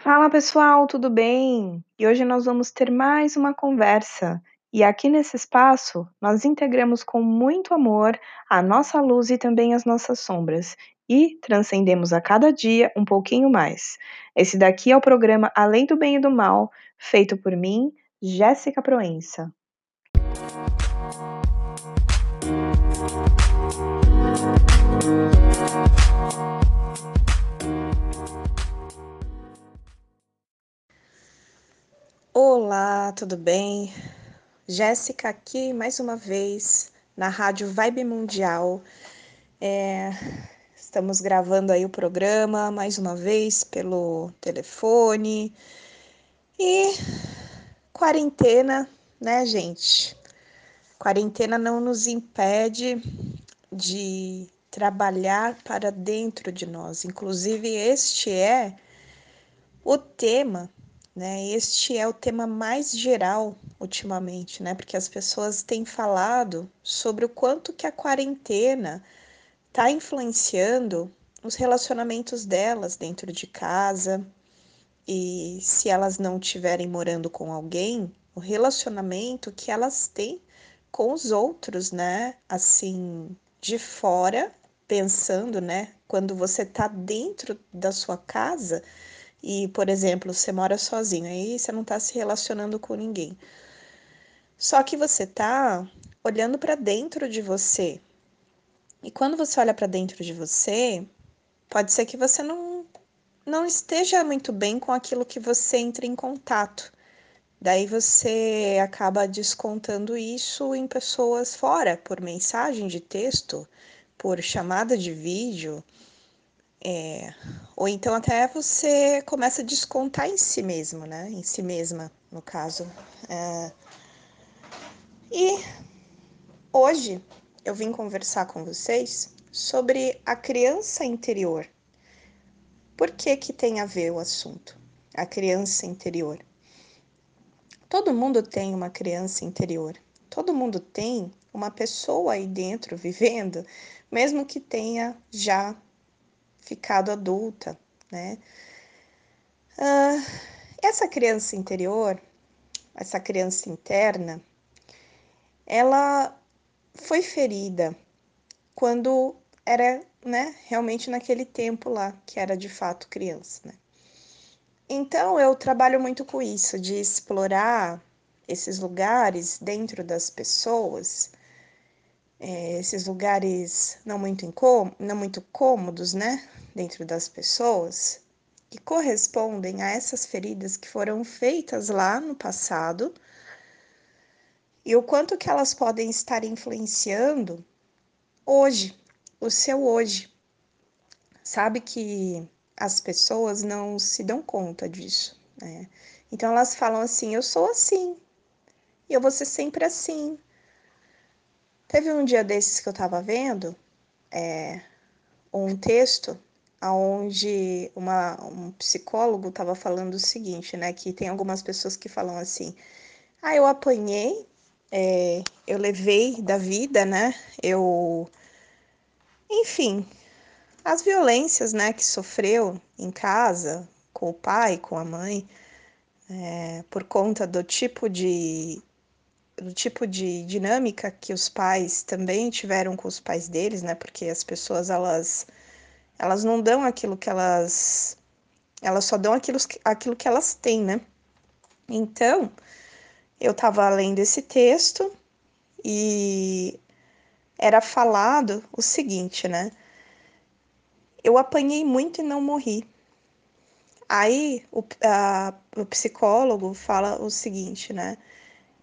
Fala pessoal, tudo bem? E hoje nós vamos ter mais uma conversa. E aqui nesse espaço, nós integramos com muito amor a nossa luz e também as nossas sombras e transcendemos a cada dia um pouquinho mais. Esse daqui é o programa Além do Bem e do Mal, feito por mim, Jéssica Proença. Olá, tudo bem? Jéssica aqui mais uma vez na Rádio Vibe Mundial. É, estamos gravando aí o programa mais uma vez pelo telefone. E quarentena, né, gente? Quarentena não nos impede de trabalhar para dentro de nós. Inclusive, este é o tema né? Este é o tema mais geral ultimamente, né? Porque as pessoas têm falado sobre o quanto que a quarentena está influenciando os relacionamentos delas dentro de casa e se elas não estiverem morando com alguém, o relacionamento que elas têm com os outros, né? Assim, de fora, pensando, né? Quando você está dentro da sua casa, e, por exemplo, você mora sozinho, aí você não está se relacionando com ninguém. Só que você está olhando para dentro de você. E quando você olha para dentro de você, pode ser que você não, não esteja muito bem com aquilo que você entra em contato. Daí você acaba descontando isso em pessoas fora, por mensagem de texto, por chamada de vídeo. É, ou então até você começa a descontar em si mesmo, né? Em si mesma, no caso. É, e hoje eu vim conversar com vocês sobre a criança interior. Por que que tem a ver o assunto? A criança interior. Todo mundo tem uma criança interior. Todo mundo tem uma pessoa aí dentro vivendo, mesmo que tenha já ficado adulta, né? Ah, essa criança interior, essa criança interna, ela foi ferida quando era, né, realmente naquele tempo lá, que era de fato criança, né? Então eu trabalho muito com isso, de explorar esses lugares dentro das pessoas, é, esses lugares não muito, não muito cômodos, né? dentro das pessoas que correspondem a essas feridas que foram feitas lá no passado e o quanto que elas podem estar influenciando hoje, o seu hoje. Sabe que as pessoas não se dão conta disso, né? Então elas falam assim: eu sou assim, e eu vou ser sempre assim. Teve um dia desses que eu estava vendo é, um texto onde uma, um psicólogo estava falando o seguinte, né? Que tem algumas pessoas que falam assim: ah, eu apanhei, é, eu levei da vida, né? Eu. Enfim, as violências, né, que sofreu em casa, com o pai, com a mãe, é, por conta do tipo de do tipo de dinâmica que os pais também tiveram com os pais deles, né? Porque as pessoas elas elas não dão aquilo que elas. Elas só dão aquilo, aquilo que elas têm, né? Então, eu estava lendo esse texto e era falado o seguinte, né? Eu apanhei muito e não morri. Aí o, a, o psicólogo fala o seguinte, né?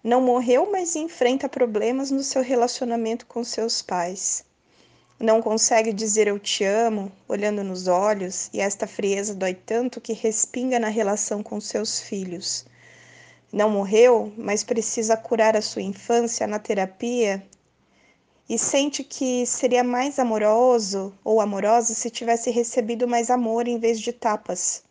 Não morreu, mas enfrenta problemas no seu relacionamento com seus pais. Não consegue dizer eu te amo, olhando nos olhos, e esta frieza dói tanto que respinga na relação com seus filhos. Não morreu, mas precisa curar a sua infância na terapia e sente que seria mais amoroso ou amorosa se tivesse recebido mais amor em vez de tapas.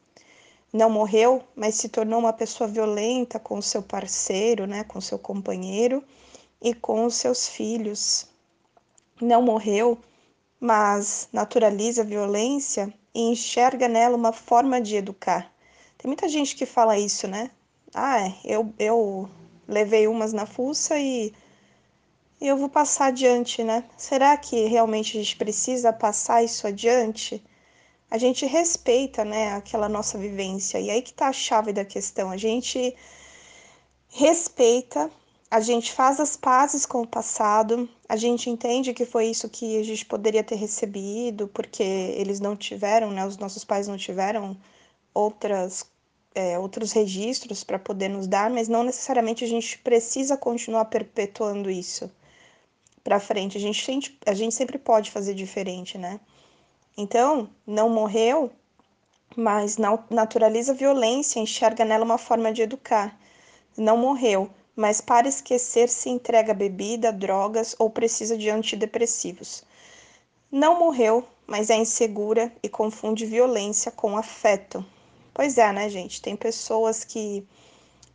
Não morreu, mas se tornou uma pessoa violenta com seu parceiro, né, com seu companheiro e com os seus filhos. Não morreu, mas naturaliza a violência e enxerga nela uma forma de educar, Tem muita gente que fala isso, né? Ah, é, eu, eu levei umas na fuça e eu vou passar adiante, né? Será que realmente a gente precisa passar isso adiante? A gente respeita, né, aquela nossa vivência. E aí que tá a chave da questão. A gente respeita, a gente faz as pazes com o passado, a gente entende que foi isso que a gente poderia ter recebido, porque eles não tiveram, né, os nossos pais não tiveram outras é, outros registros para poder nos dar, mas não necessariamente a gente precisa continuar perpetuando isso para frente. A gente, a gente sempre pode fazer diferente, né? Então, não morreu, mas naturaliza a violência, enxerga nela uma forma de educar. Não morreu, mas para esquecer se entrega bebida, drogas ou precisa de antidepressivos. Não morreu, mas é insegura e confunde violência com afeto. Pois é, né, gente? Tem pessoas que,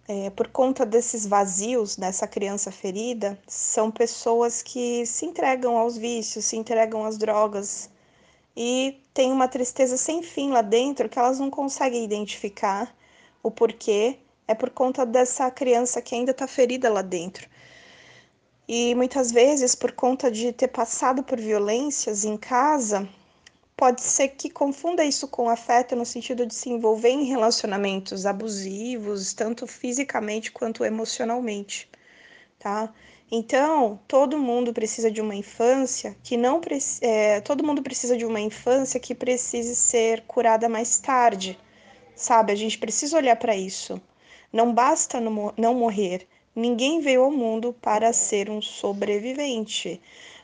é, por conta desses vazios dessa criança ferida, são pessoas que se entregam aos vícios, se entregam às drogas e tem uma tristeza sem fim lá dentro que elas não conseguem identificar o porquê. É por conta dessa criança que ainda está ferida lá dentro. E muitas vezes, por conta de ter passado por violências em casa, pode ser que confunda isso com afeto no sentido de se envolver em relacionamentos abusivos, tanto fisicamente quanto emocionalmente, tá? Então, todo mundo precisa de uma infância que não é, todo mundo precisa de uma infância que precise ser curada mais tarde, sabe? A gente precisa olhar para isso. Não basta não morrer. Ninguém veio ao mundo para ser um sobrevivente.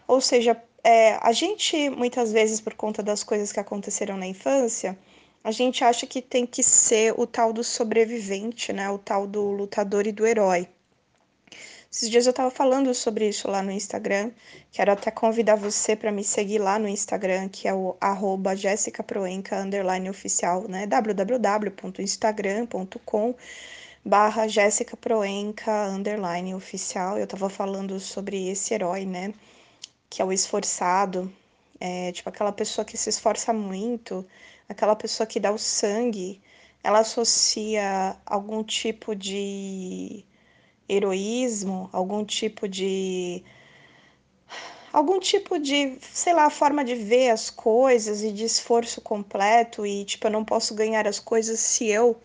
Ou seja, é, a gente, muitas vezes, por conta das coisas que aconteceram na infância, a gente acha que tem que ser o tal do sobrevivente, né? O tal do lutador e do herói. Esses dias eu estava falando sobre isso lá no Instagram. Quero até convidar você para me seguir lá no Instagram, que é o arroba jessicaproenca, underline oficial, né? www.instagram.com barra jessicaproenca, underline oficial. Eu estava falando sobre esse herói, né? que é o esforçado, é, tipo aquela pessoa que se esforça muito, aquela pessoa que dá o sangue, ela associa algum tipo de heroísmo, algum tipo de algum tipo de, sei lá, forma de ver as coisas e de esforço completo e tipo eu não posso ganhar as coisas se eu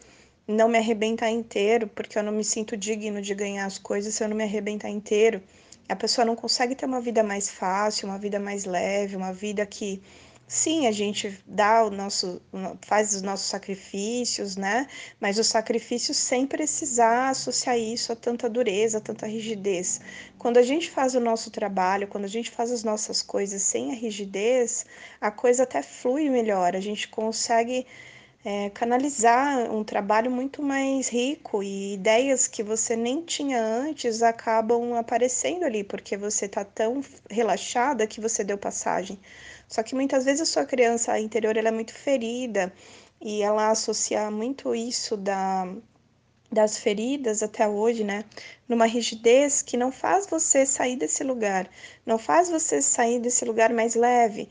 não me arrebentar inteiro, porque eu não me sinto digno de ganhar as coisas se eu não me arrebentar inteiro. A pessoa não consegue ter uma vida mais fácil, uma vida mais leve, uma vida que sim, a gente dá o nosso, faz os nossos sacrifícios, né? Mas o sacrifício sem precisar associar isso a tanta dureza, a tanta rigidez. Quando a gente faz o nosso trabalho, quando a gente faz as nossas coisas sem a rigidez, a coisa até flui melhor, a gente consegue é, canalizar um trabalho muito mais rico e ideias que você nem tinha antes acabam aparecendo ali, porque você está tão relaxada que você deu passagem. Só que muitas vezes a sua criança interior ela é muito ferida e ela associa muito isso da, das feridas até hoje, né? Numa rigidez que não faz você sair desse lugar, não faz você sair desse lugar mais leve.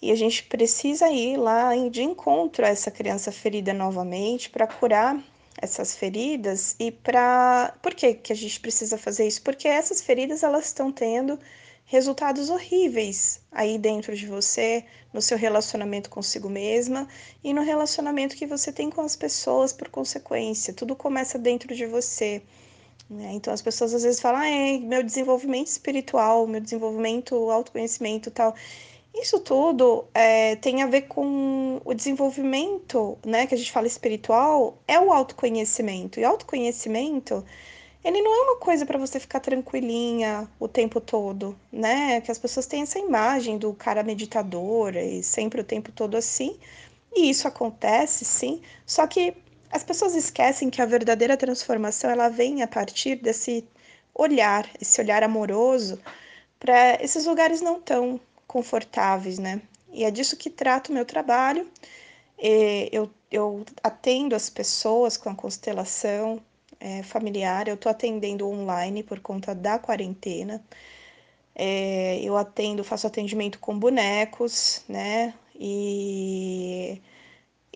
E a gente precisa ir lá de encontro a essa criança ferida novamente para curar essas feridas e para por que que a gente precisa fazer isso? Porque essas feridas elas estão tendo resultados horríveis aí dentro de você, no seu relacionamento consigo mesma e no relacionamento que você tem com as pessoas por consequência. Tudo começa dentro de você. Né? Então as pessoas às vezes falam, ah, meu desenvolvimento espiritual, meu desenvolvimento, autoconhecimento tal. Isso tudo é, tem a ver com o desenvolvimento, né, que a gente fala espiritual, é o autoconhecimento. E autoconhecimento, ele não é uma coisa para você ficar tranquilinha o tempo todo, né? Que as pessoas têm essa imagem do cara meditador e sempre o tempo todo assim. E isso acontece, sim. Só que as pessoas esquecem que a verdadeira transformação ela vem a partir desse olhar, esse olhar amoroso para esses lugares não tão confortáveis, né? E é disso que trato o meu trabalho. Eu, eu atendo as pessoas com a constelação é, familiar, eu estou atendendo online por conta da quarentena. É, eu atendo, faço atendimento com bonecos, né? E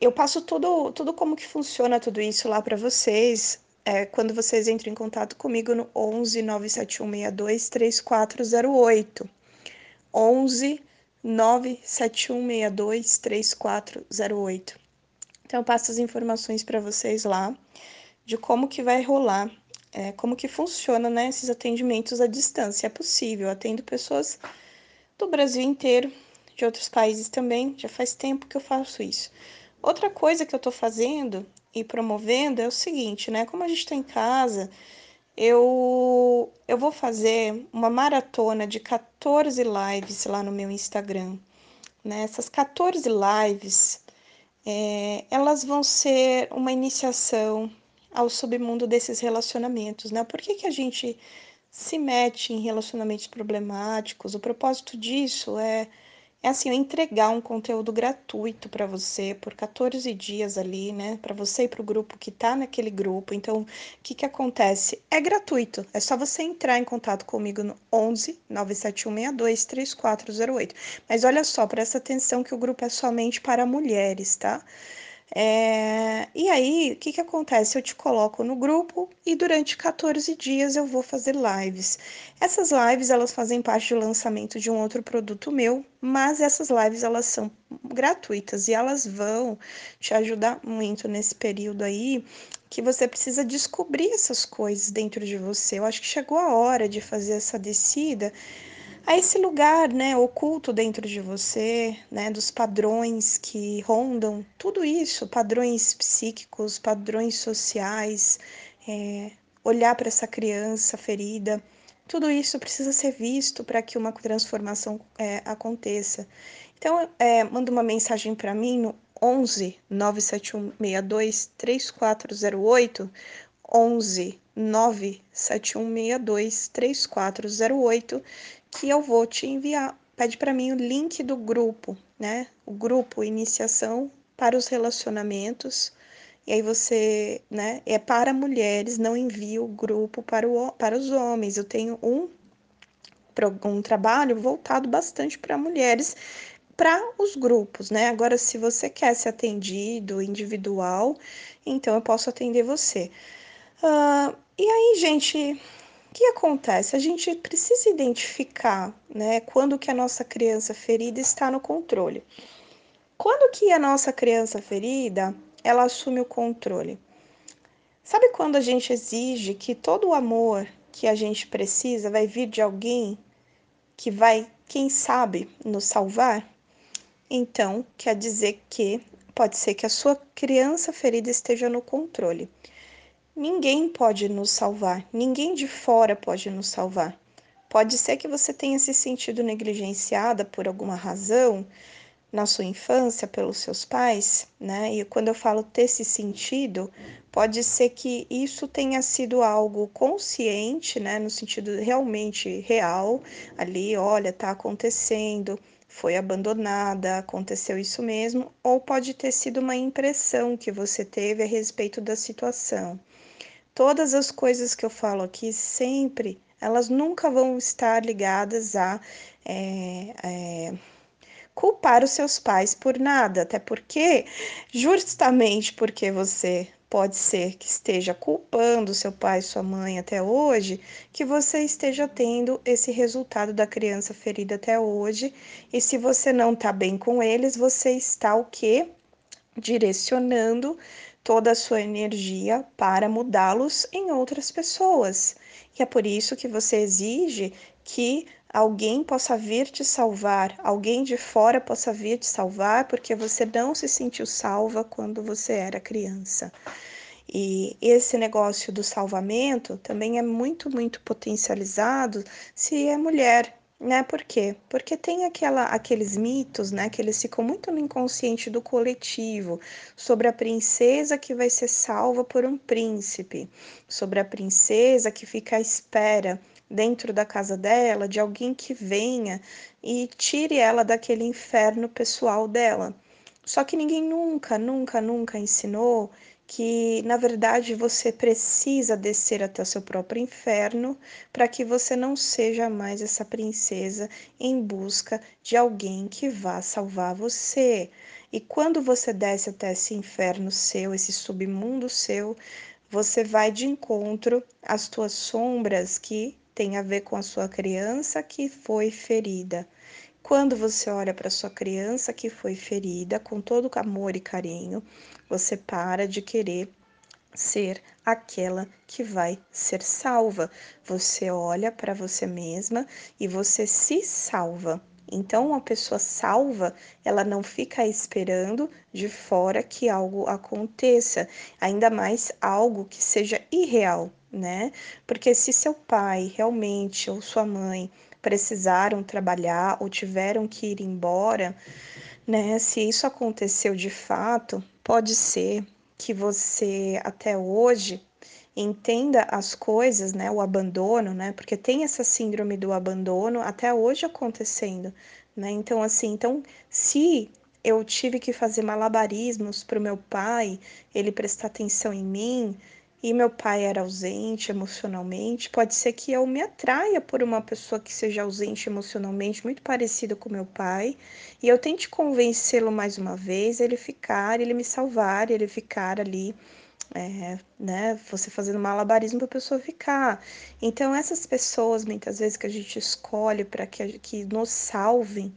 Eu passo tudo, tudo como que funciona tudo isso lá para vocês. É, quando vocês entram em contato comigo no 11 97162 3408. 11 97162 3408. Então eu passo as informações para vocês lá de como que vai rolar, é, como que funciona né, esses atendimentos à distância. É possível, atendo pessoas do Brasil inteiro, de outros países também, já faz tempo que eu faço isso. Outra coisa que eu estou fazendo e promovendo é o seguinte, né? Como a gente está em casa, eu, eu vou fazer uma maratona de 14 lives lá no meu Instagram. Né? Essas 14 lives, é, elas vão ser uma iniciação ao submundo desses relacionamentos, né? Por que, que a gente se mete em relacionamentos problemáticos? O propósito disso é é assim, eu entregar um conteúdo gratuito para você por 14 dias ali, né? Para você e para o grupo que está naquele grupo. Então, o que, que acontece? É gratuito. É só você entrar em contato comigo no 11 97162 3408. Mas olha só, presta atenção que o grupo é somente para mulheres, tá? É, e aí, o que, que acontece? Eu te coloco no grupo e durante 14 dias eu vou fazer lives. Essas lives, elas fazem parte do lançamento de um outro produto meu, mas essas lives, elas são gratuitas e elas vão te ajudar muito nesse período aí que você precisa descobrir essas coisas dentro de você. Eu acho que chegou a hora de fazer essa descida a esse lugar, né, oculto dentro de você, né, dos padrões que rondam tudo isso, padrões psíquicos, padrões sociais, é, olhar para essa criança ferida, tudo isso precisa ser visto para que uma transformação é, aconteça. Então, é, manda uma mensagem para mim no 11 97162 3408 11 97162 3408 que eu vou te enviar. Pede para mim o link do grupo, né? O grupo Iniciação para os Relacionamentos. E aí você, né? É para mulheres, não envio o grupo para, o, para os homens. Eu tenho um, um trabalho voltado bastante para mulheres, para os grupos, né? Agora, se você quer ser atendido individual, então eu posso atender você. Uh, e aí, gente, que acontece? A gente precisa identificar, né, quando que a nossa criança ferida está no controle. Quando que a nossa criança ferida, ela assume o controle? Sabe quando a gente exige que todo o amor que a gente precisa vai vir de alguém que vai, quem sabe, nos salvar? Então, quer dizer que pode ser que a sua criança ferida esteja no controle. Ninguém pode nos salvar, ninguém de fora pode nos salvar. Pode ser que você tenha se sentido negligenciada por alguma razão na sua infância pelos seus pais, né? E quando eu falo ter se sentido, pode ser que isso tenha sido algo consciente, né, no sentido realmente real, ali, olha, tá acontecendo, foi abandonada, aconteceu isso mesmo, ou pode ter sido uma impressão que você teve a respeito da situação todas as coisas que eu falo aqui sempre, elas nunca vão estar ligadas a é, é, culpar os seus pais por nada, até porque, justamente porque você pode ser que esteja culpando seu pai, sua mãe até hoje, que você esteja tendo esse resultado da criança ferida até hoje. E se você não está bem com eles, você está o quê? Direcionando toda a sua energia para mudá-los em outras pessoas. E é por isso que você exige que alguém possa vir te salvar, alguém de fora possa vir te salvar, porque você não se sentiu salva quando você era criança. E esse negócio do salvamento também é muito, muito potencializado se é mulher, né? Por quê? Porque tem aquela, aqueles mitos, né, que eles ficam muito no inconsciente do coletivo, sobre a princesa que vai ser salva por um príncipe, sobre a princesa que fica à espera dentro da casa dela de alguém que venha e tire ela daquele inferno pessoal dela. Só que ninguém nunca, nunca, nunca ensinou que na verdade você precisa descer até o seu próprio inferno para que você não seja mais essa princesa em busca de alguém que vá salvar você. E quando você desce até esse inferno seu, esse submundo seu, você vai de encontro às tuas sombras que tem a ver com a sua criança que foi ferida. Quando você olha para sua criança que foi ferida com todo amor e carinho, você para de querer ser aquela que vai ser salva. Você olha para você mesma e você se salva. Então, uma pessoa salva, ela não fica esperando de fora que algo aconteça, ainda mais algo que seja irreal, né? Porque se seu pai realmente ou sua mãe precisaram trabalhar ou tiveram que ir embora, né? Se isso aconteceu de fato, pode ser que você até hoje entenda as coisas, né, o abandono, né, porque tem essa síndrome do abandono até hoje acontecendo, né? Então assim, então se eu tive que fazer malabarismos para o meu pai, ele prestar atenção em mim, e meu pai era ausente emocionalmente, pode ser que eu me atraia por uma pessoa que seja ausente emocionalmente, muito parecida com meu pai, e eu tente convencê-lo mais uma vez, ele ficar, ele me salvar, ele ficar ali, é, né, você fazendo malabarismo para a pessoa ficar. Então, essas pessoas, muitas vezes, que a gente escolhe para que, que nos salvem,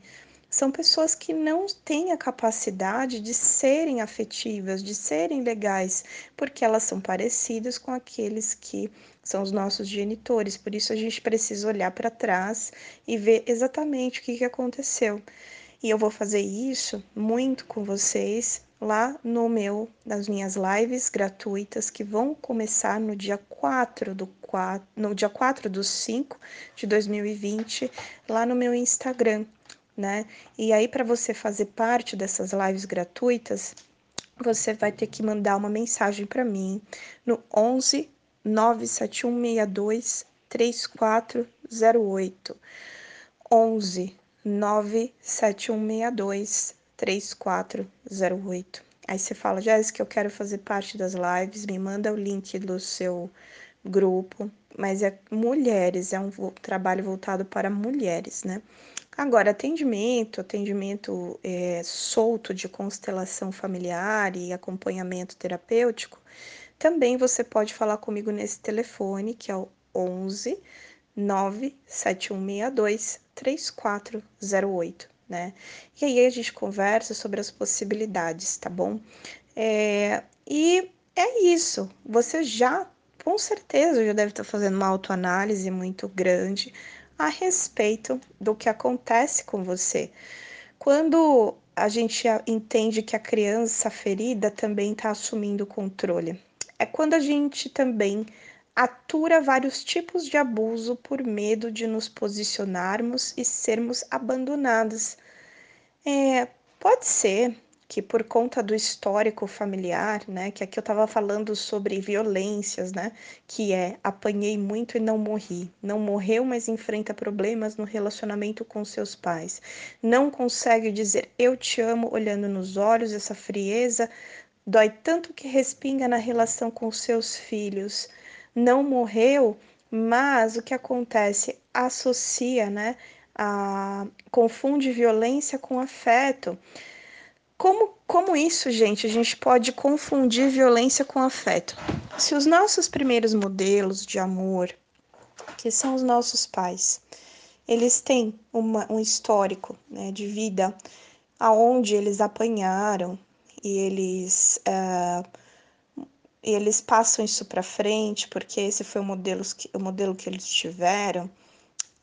são pessoas que não têm a capacidade de serem afetivas, de serem legais, porque elas são parecidas com aqueles que são os nossos genitores. Por isso a gente precisa olhar para trás e ver exatamente o que, que aconteceu. E eu vou fazer isso muito com vocês lá no meu, nas minhas lives gratuitas que vão começar no dia 4 do 4, no dia 4 do 5 de 2020, lá no meu Instagram né? E aí, para você fazer parte dessas lives gratuitas, você vai ter que mandar uma mensagem para mim no 11 97162 3408. 11 97162 3408. Aí você fala, Jéssica, eu quero fazer parte das lives, me manda o link do seu grupo, mas é mulheres, é um trabalho voltado para mulheres, né? Agora, atendimento, atendimento é, solto de constelação familiar e acompanhamento terapêutico, também você pode falar comigo nesse telefone, que é o 11 97162 3408, né? E aí a gente conversa sobre as possibilidades, tá bom? É, e é isso. Você já, com certeza, já deve estar fazendo uma autoanálise muito grande a respeito do que acontece com você. Quando a gente entende que a criança ferida também está assumindo o controle, é quando a gente também atura vários tipos de abuso por medo de nos posicionarmos e sermos abandonados. É, pode ser que por conta do histórico familiar, né, que aqui eu estava falando sobre violências, né, que é apanhei muito e não morri, não morreu, mas enfrenta problemas no relacionamento com seus pais, não consegue dizer eu te amo olhando nos olhos, essa frieza dói tanto que respinga na relação com seus filhos, não morreu, mas o que acontece? Associa, né, a, confunde violência com afeto. Como, como isso, gente, a gente pode confundir violência com afeto? Se os nossos primeiros modelos de amor, que são os nossos pais, eles têm uma, um histórico né, de vida aonde eles apanharam e eles uh, eles passam isso para frente porque esse foi o modelo, que, o modelo que eles tiveram.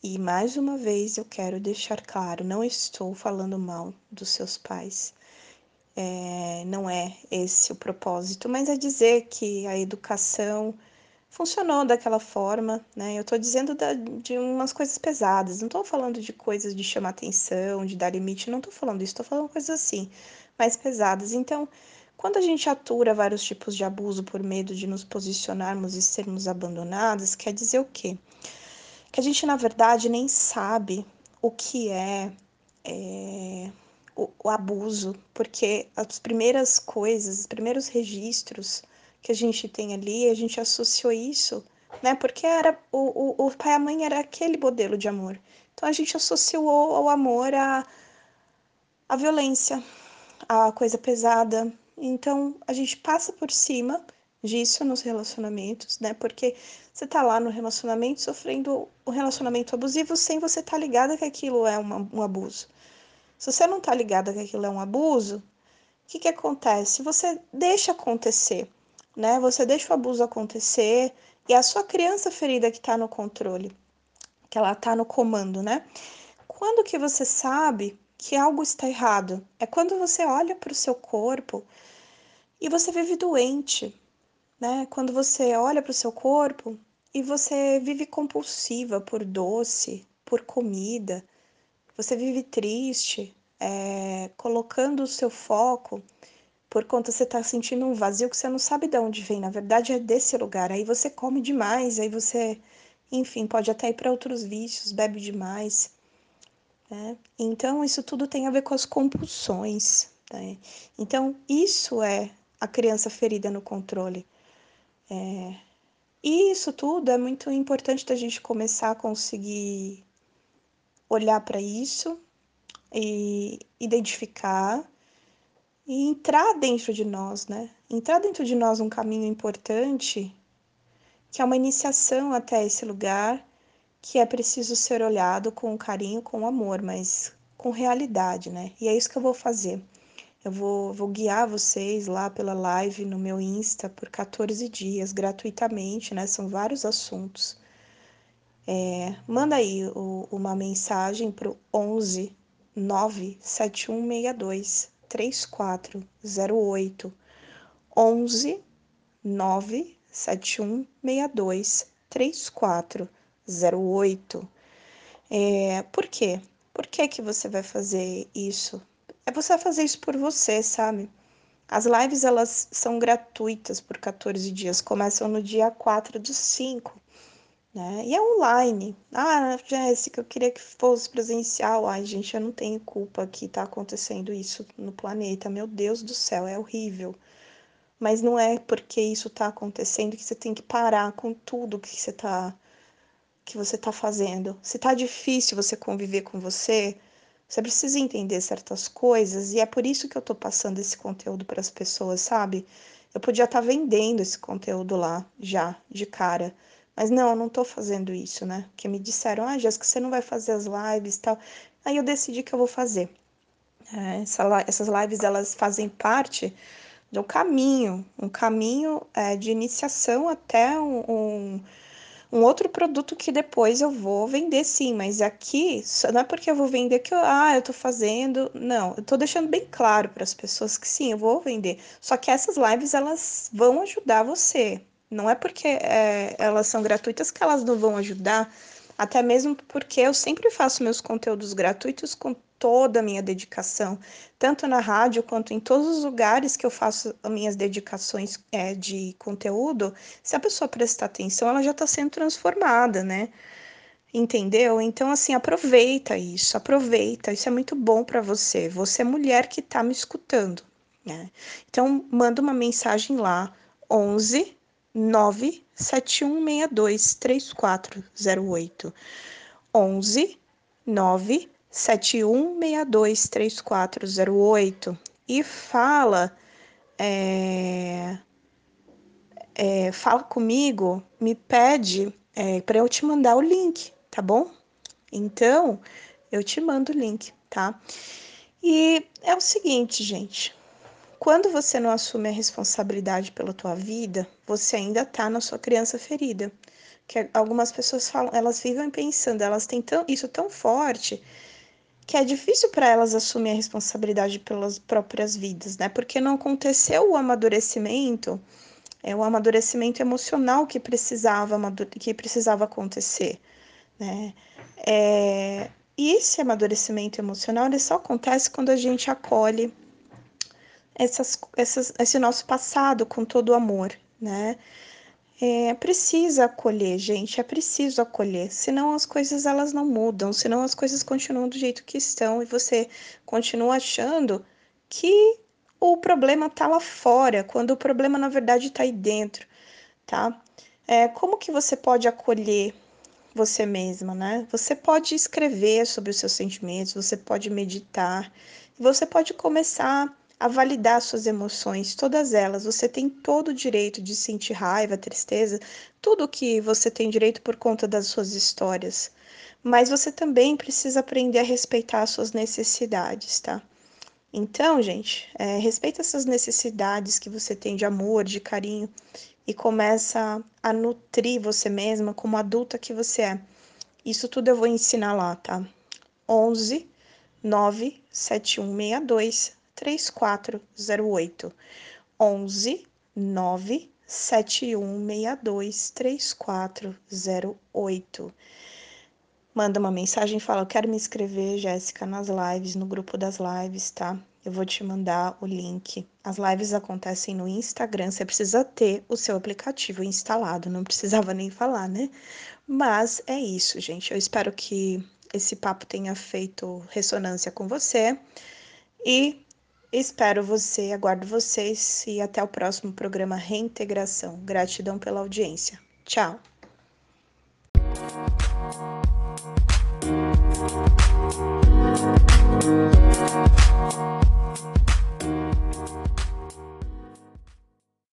E mais uma vez eu quero deixar claro, não estou falando mal dos seus pais é, não é esse o propósito, mas é dizer que a educação funcionou daquela forma, né? Eu estou dizendo da, de umas coisas pesadas, não estou falando de coisas de chamar atenção, de dar limite, não estou falando isso, estou falando coisas assim, mais pesadas. Então, quando a gente atura vários tipos de abuso por medo de nos posicionarmos e sermos abandonados, quer dizer o quê? Que a gente, na verdade, nem sabe o que é, é o, o abuso, porque as primeiras coisas, os primeiros registros que a gente tem ali, a gente associou isso, né? Porque era o, o, o pai e a mãe era aquele modelo de amor. Então a gente associou ao amor a, a violência, a coisa pesada. Então a gente passa por cima disso nos relacionamentos, né? Porque você tá lá no relacionamento sofrendo o um relacionamento abusivo sem você estar tá ligada que aquilo é uma, um abuso. Se você não tá ligada que aquilo é um abuso, o que que acontece? Você deixa acontecer, né? Você deixa o abuso acontecer e é a sua criança ferida que tá no controle, que ela tá no comando, né? Quando que você sabe que algo está errado? É quando você olha para o seu corpo e você vive doente, né? Quando você olha para o seu corpo e você vive compulsiva por doce, por comida, você vive triste, é, colocando o seu foco por conta você está sentindo um vazio que você não sabe de onde vem, na verdade é desse lugar. Aí você come demais, aí você, enfim, pode até ir para outros vícios, bebe demais. Né? Então, isso tudo tem a ver com as compulsões. Né? Então, isso é a criança ferida no controle. É... E isso tudo é muito importante da gente começar a conseguir olhar para isso e identificar e entrar dentro de nós, né? Entrar dentro de nós um caminho importante, que é uma iniciação até esse lugar, que é preciso ser olhado com carinho, com amor, mas com realidade, né? E é isso que eu vou fazer. Eu vou, vou guiar vocês lá pela live no meu Insta por 14 dias, gratuitamente, né? São vários assuntos. É, manda aí o, uma mensagem para o 11 97162 3408 11 97162 3408. É, por quê? Por que, que você vai fazer isso? é você fazer isso por você, sabe? As lives elas são gratuitas por 14 dias, começam no dia 4 do 5, né? E é online. Ah, Jéssica, eu queria que fosse presencial. Ai, gente, eu não tenho culpa que tá acontecendo isso no planeta. Meu Deus do céu, é horrível. Mas não é porque isso tá acontecendo que você tem que parar com tudo que você tá que você tá fazendo. Se tá difícil você conviver com você, você precisa entender certas coisas e é por isso que eu tô passando esse conteúdo para as pessoas, sabe? Eu podia estar tá vendendo esse conteúdo lá já, de cara. Mas não, eu não tô fazendo isso, né? Porque me disseram, ah, Jéssica, você não vai fazer as lives e tal. Aí eu decidi que eu vou fazer. É, essa, essas lives, elas fazem parte de um caminho, um caminho é, de iniciação até um, um um outro produto que depois eu vou vender sim, mas aqui não é porque eu vou vender que eu, ah, eu tô fazendo, não, eu tô deixando bem claro para as pessoas que sim, eu vou vender. Só que essas lives elas vão ajudar você. Não é porque é, elas são gratuitas que elas não vão ajudar, até mesmo porque eu sempre faço meus conteúdos gratuitos com toda a minha dedicação, tanto na rádio quanto em todos os lugares que eu faço as minhas dedicações é, de conteúdo. Se a pessoa prestar atenção, ela já está sendo transformada, né? Entendeu? Então, assim, aproveita isso, aproveita. Isso é muito bom para você. Você é mulher que está me escutando, né? Então, manda uma mensagem lá, 11 97162 3408. 11 9 71623408 e fala é, é, fala comigo, me pede é, para eu te mandar o link, tá bom? Então eu te mando o link, tá? E é o seguinte, gente. Quando você não assume a responsabilidade pela tua vida, você ainda tá na sua criança ferida. Que algumas pessoas falam, elas vivem pensando, elas têm tão, isso tão forte que é difícil para elas assumir a responsabilidade pelas próprias vidas, né? Porque não aconteceu o amadurecimento, é o amadurecimento emocional que precisava que precisava acontecer, né? É, e esse amadurecimento emocional ele só acontece quando a gente acolhe essas, essas, esse nosso passado com todo o amor, né? É precisa acolher, gente, é preciso acolher, senão as coisas elas não mudam, senão as coisas continuam do jeito que estão e você continua achando que o problema tá lá fora, quando o problema na verdade está aí dentro, tá? É, como que você pode acolher você mesma, né? Você pode escrever sobre os seus sentimentos, você pode meditar, você pode começar a validar suas emoções, todas elas. Você tem todo o direito de sentir raiva, tristeza, tudo que você tem direito por conta das suas histórias. Mas você também precisa aprender a respeitar as suas necessidades, tá? Então, gente, é, respeita essas necessidades que você tem de amor, de carinho e começa a nutrir você mesma como adulta que você é. Isso tudo eu vou ensinar lá, tá? 11 97162 3408 11 97162 3408. Manda uma mensagem e fala: Eu quero me inscrever, Jéssica, nas lives, no grupo das lives, tá? Eu vou te mandar o link. As lives acontecem no Instagram. Você precisa ter o seu aplicativo instalado, não precisava nem falar, né? Mas é isso, gente. Eu espero que esse papo tenha feito ressonância com você. E Espero você, aguardo vocês e até o próximo programa Reintegração. Gratidão pela audiência. Tchau.